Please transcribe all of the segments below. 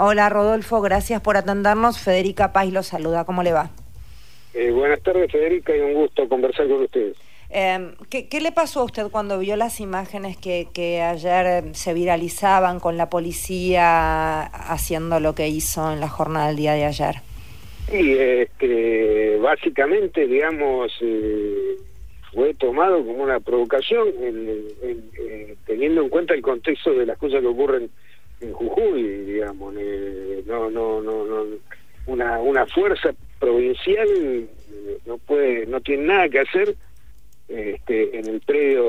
Hola Rodolfo, gracias por atendernos. Federica Paz lo saluda. ¿Cómo le va? Eh, buenas tardes Federica y un gusto conversar con ustedes. Eh, ¿qué, ¿qué, le pasó a usted cuando vio las imágenes que, que ayer eh, se viralizaban con la policía haciendo lo que hizo en la jornada del día de ayer? Sí, este, básicamente, digamos, eh, fue tomado como una provocación en, en, en, teniendo en cuenta el contexto de las cosas que ocurren en Jujuy, digamos, eh, no, no, no, no, una, una fuerza provincial no puede, no tiene nada que hacer este, en el predio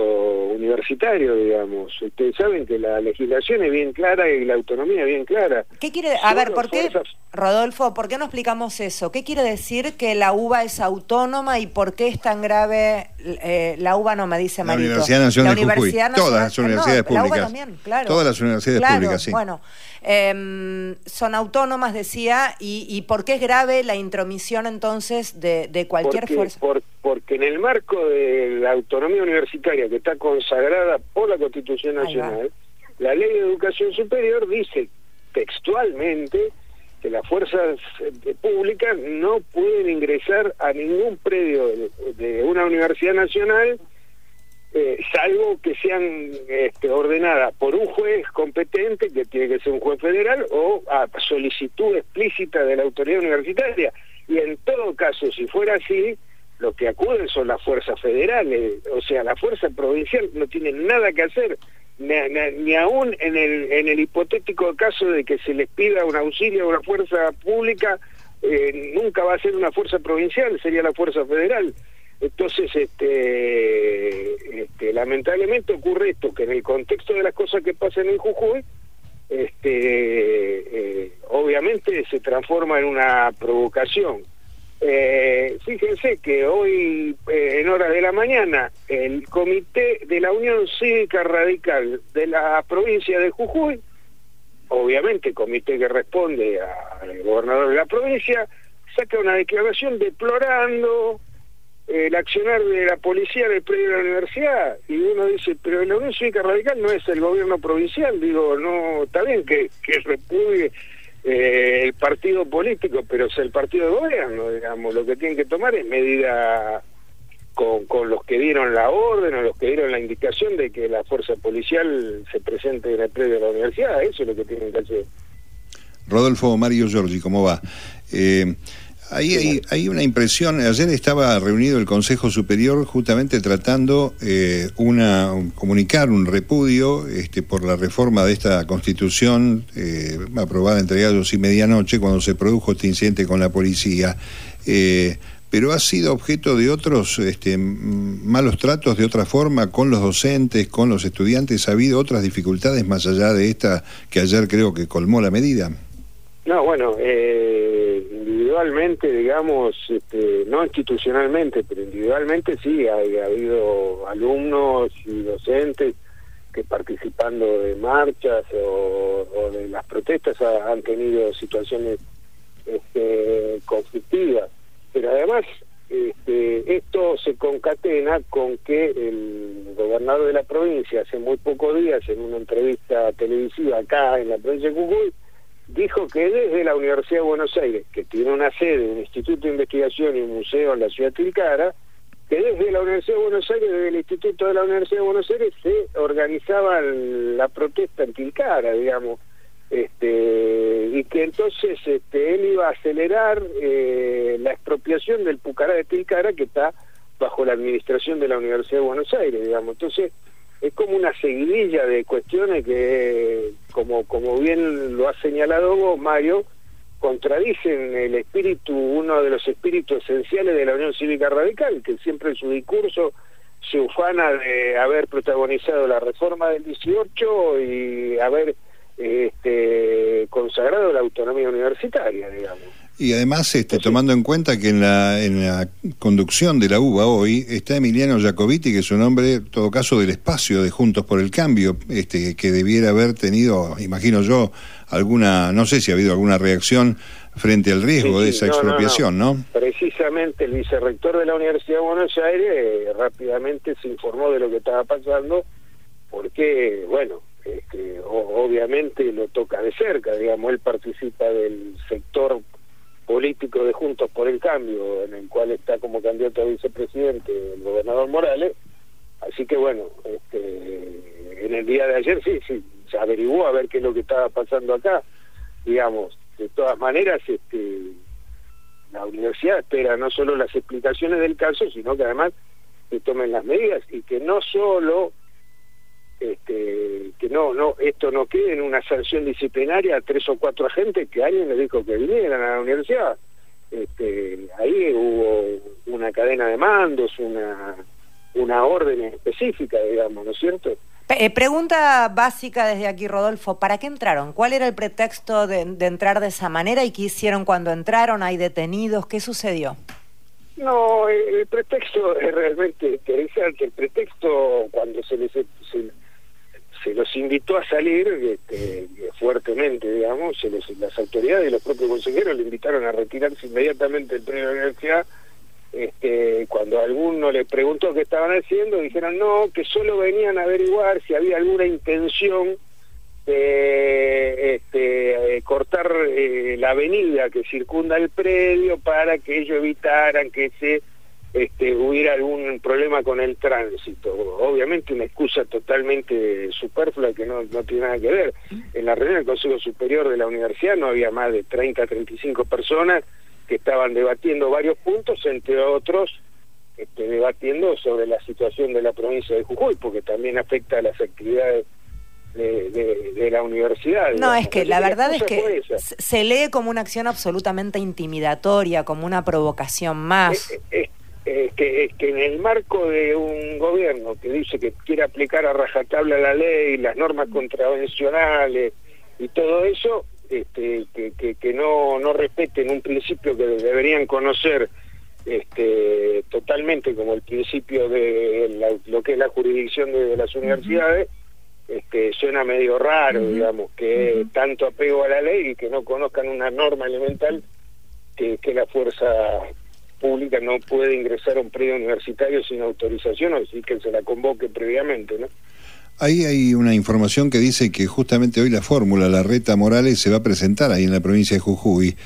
universitario, digamos. Ustedes saben que la legislación es bien clara y la autonomía es bien clara. ¿Qué quiere? A ver, ¿por qué, Rodolfo, por qué no explicamos eso? ¿Qué quiere decir que la UBA es autónoma y por qué es tan grave eh, la UBA no me dice La Marito? Universidad Nacional la de Jujuy. Universidad Todas las universidades no, La públicas. UBA también, claro. Todas las universidades claro, públicas, sí. Bueno, eh, son autónomas, decía, y, y ¿por qué es grave la intromisión entonces de, de cualquier porque, fuerza? Por, porque en el marco de la autonomía universitaria que está consagrada por la Constitución Nacional, la Ley de Educación Superior dice textualmente que las fuerzas eh, públicas no pueden ingresar a ningún predio de, de una universidad nacional eh, salvo que sean este, ordenadas por un juez competente, que tiene que ser un juez federal, o a solicitud explícita de la autoridad universitaria. Y en todo caso, si fuera así, lo que acuden son las fuerzas federales, o sea, la fuerza provincial no tiene nada que hacer, ni, ni, aún en el, en el hipotético caso de que se les pida un auxilio a una fuerza pública, eh, nunca va a ser una fuerza provincial, sería la fuerza federal. Entonces, este, este, lamentablemente ocurre esto, que en el contexto de las cosas que pasan en Jujuy, este, eh, obviamente se transforma en una provocación. Eh, fíjense que hoy, eh, en horas de la mañana, el comité de la Unión Cívica Radical de la provincia de Jujuy, obviamente comité que responde al gobernador de la provincia, saca una declaración deplorando el accionar de la policía en el predio de la universidad. Y uno dice pero la Unión Cívica Radical no es el gobierno provincial digo no está bien que, que repudie eh, el partido político pero es el partido de gobierno digamos. Lo que tienen que tomar es medida con, con los que dieron la orden o los que dieron la indicación de que la fuerza policial se presente en el predio de la universidad. Eso es lo que tienen que hacer. Rodolfo Mario Giorgi, ¿cómo va? Eh, Ahí hay, hay, una impresión, ayer estaba reunido el Consejo Superior justamente tratando eh, una comunicar un repudio este, por la reforma de esta constitución eh, aprobada entre gallos y medianoche cuando se produjo este incidente con la policía. Eh, pero ha sido objeto de otros este, malos tratos de otra forma con los docentes, con los estudiantes. ¿Ha habido otras dificultades más allá de esta que ayer creo que colmó la medida? No, bueno, eh, individualmente, digamos, este, no institucionalmente, pero individualmente sí, ha, ha, habido alumnos y docentes que participando de marchas o, o de las protestas ha, han tenido situaciones este, conflictivas. Pero además, este, esto se concatena con que el gobernador de la provincia hace muy pocos días, en una entrevista televisiva acá en la provincia de Jujuy, dijo que desde la Universidad de Buenos Aires, que tiene una sede, un instituto de investigación y un museo en la ciudad de Tilcara, que desde la Universidad de Buenos Aires, desde el Instituto de la Universidad de Buenos Aires, se organizaba la protesta en Tilcara, digamos, este, y que entonces este, él iba a acelerar eh, la expropiación del Pucará de Tilcara, que está bajo la administración de la Universidad de Buenos Aires, digamos. Entonces, es como una seguidilla de cuestiones que, como, como bien lo ha señalado vos, Mario, contradicen el espíritu, uno de los espíritus esenciales de la Unión Cívica Radical, que siempre en su discurso se ufana de haber protagonizado la reforma del 18 y haber este, consagrado la autonomía universitaria, digamos. Y además, este, tomando en cuenta que en la, en la conducción de la UBA hoy está Emiliano Jacobiti, que es un hombre, en todo caso, del espacio de Juntos por el Cambio, este, que debiera haber tenido, imagino yo, alguna, no sé si ha habido alguna reacción frente al riesgo sí, de esa no, expropiación, no, no, Precisamente el vicerrector de la Universidad de Buenos Aires eh, rápidamente se informó de lo que estaba pasando, porque, bueno, este, obviamente lo toca de cerca, digamos, él participa del sector político de Juntos por el Cambio, en el cual está como candidato a vicepresidente el gobernador Morales, así que bueno, este, en el día de ayer sí, sí, se averiguó a ver qué es lo que estaba pasando acá, digamos, de todas maneras, este, la universidad espera no solo las explicaciones del caso, sino que además se tomen las medidas y que no solo este, que no, no, esto no quede en una sanción disciplinaria a tres o cuatro agentes que alguien les dijo que vinieran a la universidad. Este, ahí hubo una cadena de mandos, una, una orden específica, digamos, ¿no es cierto? Eh, pregunta básica desde aquí, Rodolfo. ¿Para qué entraron? ¿Cuál era el pretexto de, entrar de esa manera y qué hicieron cuando entraron? ¿Hay detenidos? ¿Qué sucedió? No, el, pretexto es realmente interesante. El pretexto, cuando se les se, los invitó a salir este, fuertemente, digamos, se las autoridades y los propios consejeros le invitaron a retirarse inmediatamente del premio de la universidad. Este, cuando alguno le preguntó qué estaban haciendo, dijeron no, que solo venían a averiguar si había alguna intención de este, cortar eh, la avenida que circunda el predio para que ellos evitaran que se este, hubiera algún problema con el tránsito. Obviamente una excusa totalmente superflua que no, no tiene nada que ver. En la reunión del Consejo Superior de la Universidad no había más de 30, 35 personas que estaban debatiendo varios puntos, entre otros este, debatiendo sobre la situación de la provincia de Jujuy, porque también afecta a las actividades de, la universidad. No, es que la verdad es que se lee como una acción absolutamente intimidatoria, como una provocación más. Es, es que en el marco de un gobierno que dice que quiere aplicar a rajatabla la ley, las normas contravencionales y todo eso, este, que, que, no, no respeten un principio que deberían conocer este, totalmente como el principio de lo que es la jurisdicción de, las universidades, este, suena medio raro, digamos, que tanto apego a la ley y que no conozcan una norma elemental que, que la fuerza pública no puede ingresar a un predio universitario sin autorización, así que se la convoque previamente, ¿no? Ahí hay una información que dice que justamente hoy la fórmula, la reta Morales, se va a presentar ahí en la provincia de Jujuy.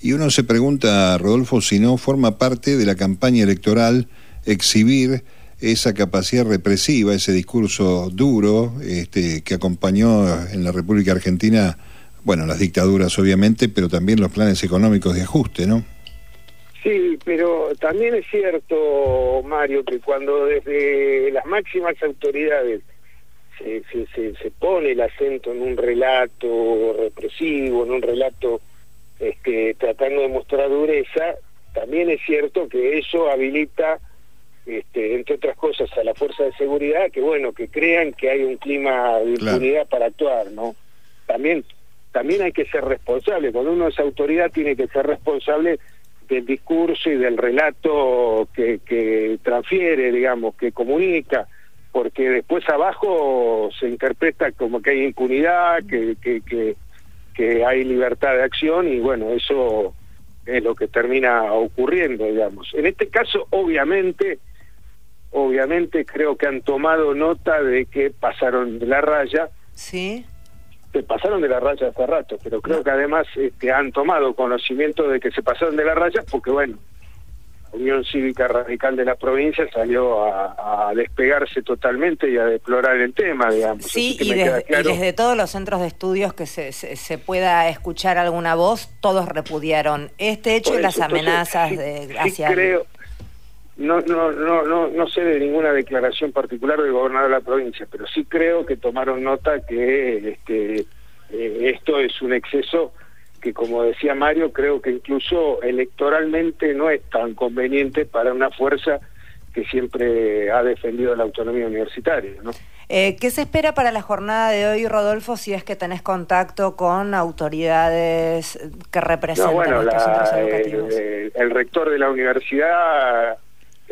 Y uno se pregunta, Rodolfo, si no forma parte de la campaña electoral exhibir esa capacidad represiva, ese discurso duro este, que acompañó en la República Argentina, bueno, las dictaduras obviamente, pero también los planes económicos de ajuste, ¿no? Sí, pero también es cierto, Mario, que cuando desde las máximas autoridades se, se, pone el acento en un relato represivo, en un relato este, tratando de mostrar dureza, también es cierto que eso habilita, este, entre otras cosas, a la fuerza de seguridad que, bueno, que crean que hay un clima de impunidad para actuar, ¿no? También, también hay que ser responsable. Cuando uno es autoridad tiene que ser responsable del discurso y del relato que, que transfiere, digamos, que comunica porque después abajo se interpreta como que hay impunidad, que, que, que, que hay libertad de acción y bueno, eso es lo que termina ocurriendo, digamos. En este caso, obviamente, obviamente creo que han tomado nota de que pasaron de la raya. Sí. Se pasaron de la raya hace rato, pero creo que además este, han tomado conocimiento de que se pasaron de la raya porque, bueno, Unión Cívica Radical de la provincia salió a, despegarse totalmente y a deplorar el tema, digamos. Sí, y desde, todos los centros de estudios que se, se, pueda escuchar alguna voz, todos repudiaron este hecho y las amenazas de hacia... creo, no, no, no, no, no sé de ninguna declaración particular del gobernador de la provincia, pero sí creo que tomaron nota que este, eh, esto es un exceso que como decía Mario, creo que incluso electoralmente no es tan conveniente para una fuerza que siempre ha defendido la autonomía universitaria. ¿no? Eh, ¿Qué se espera para la jornada de hoy, Rodolfo, si es que tenés contacto con autoridades que representan bueno, estos centros educativos? el rector de la universidad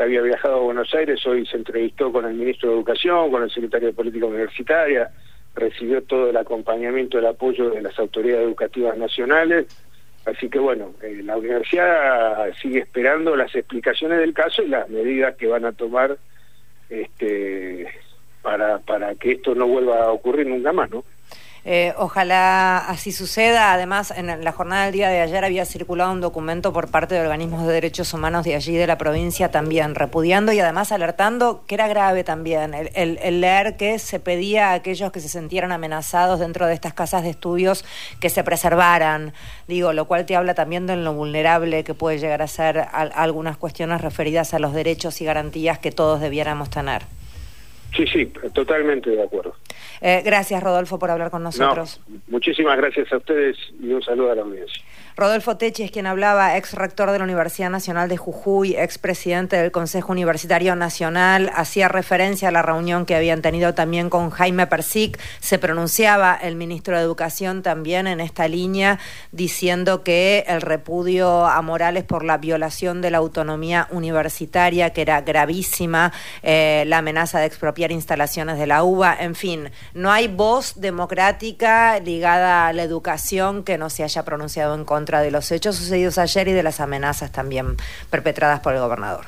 había viajado a Buenos Aires hoy se entrevistó con el ministro de Educación, con el secretario de Política Universitaria, recibió todo el acompañamiento, el apoyo de las autoridades educativas nacionales. Así que bueno, eh, la universidad sigue esperando las explicaciones del caso y las medidas que van a tomar este, para, para que esto no vuelva a ocurrir nunca más, ¿no? Eh, ojalá así suceda. Además, en la jornada del día de ayer había circulado un documento por parte de organismos de derechos humanos de allí, de la provincia, también repudiando y además alertando que era grave también el, leer que se pedía a aquellos que se sintieran amenazados dentro de estas casas de estudios que se preservaran. Digo, lo cual te habla también de lo vulnerable que puede llegar a ser algunas cuestiones referidas a los derechos y garantías que todos debiéramos tener. Sí, sí, totalmente de acuerdo. Eh, gracias, Rodolfo, por hablar con nosotros. muchísimas gracias a ustedes y un saludo a la audiencia. Rodolfo Techi es quien hablaba, ex rector de la Universidad Nacional de Jujuy, ex presidente del Consejo Universitario Nacional, hacía referencia a la reunión que habían tenido también con Jaime Persic. Se pronunciaba el ministro de Educación también en esta línea, diciendo que el repudio a Morales por la violación de la autonomía universitaria, que era gravísima, eh, la amenaza de expropiar instalaciones de la UBA, en fin, no hay voz democrática ligada a la educación que no se haya pronunciado en contra de los hechos sucedidos ayer y de las amenazas también perpetradas por el gobernador.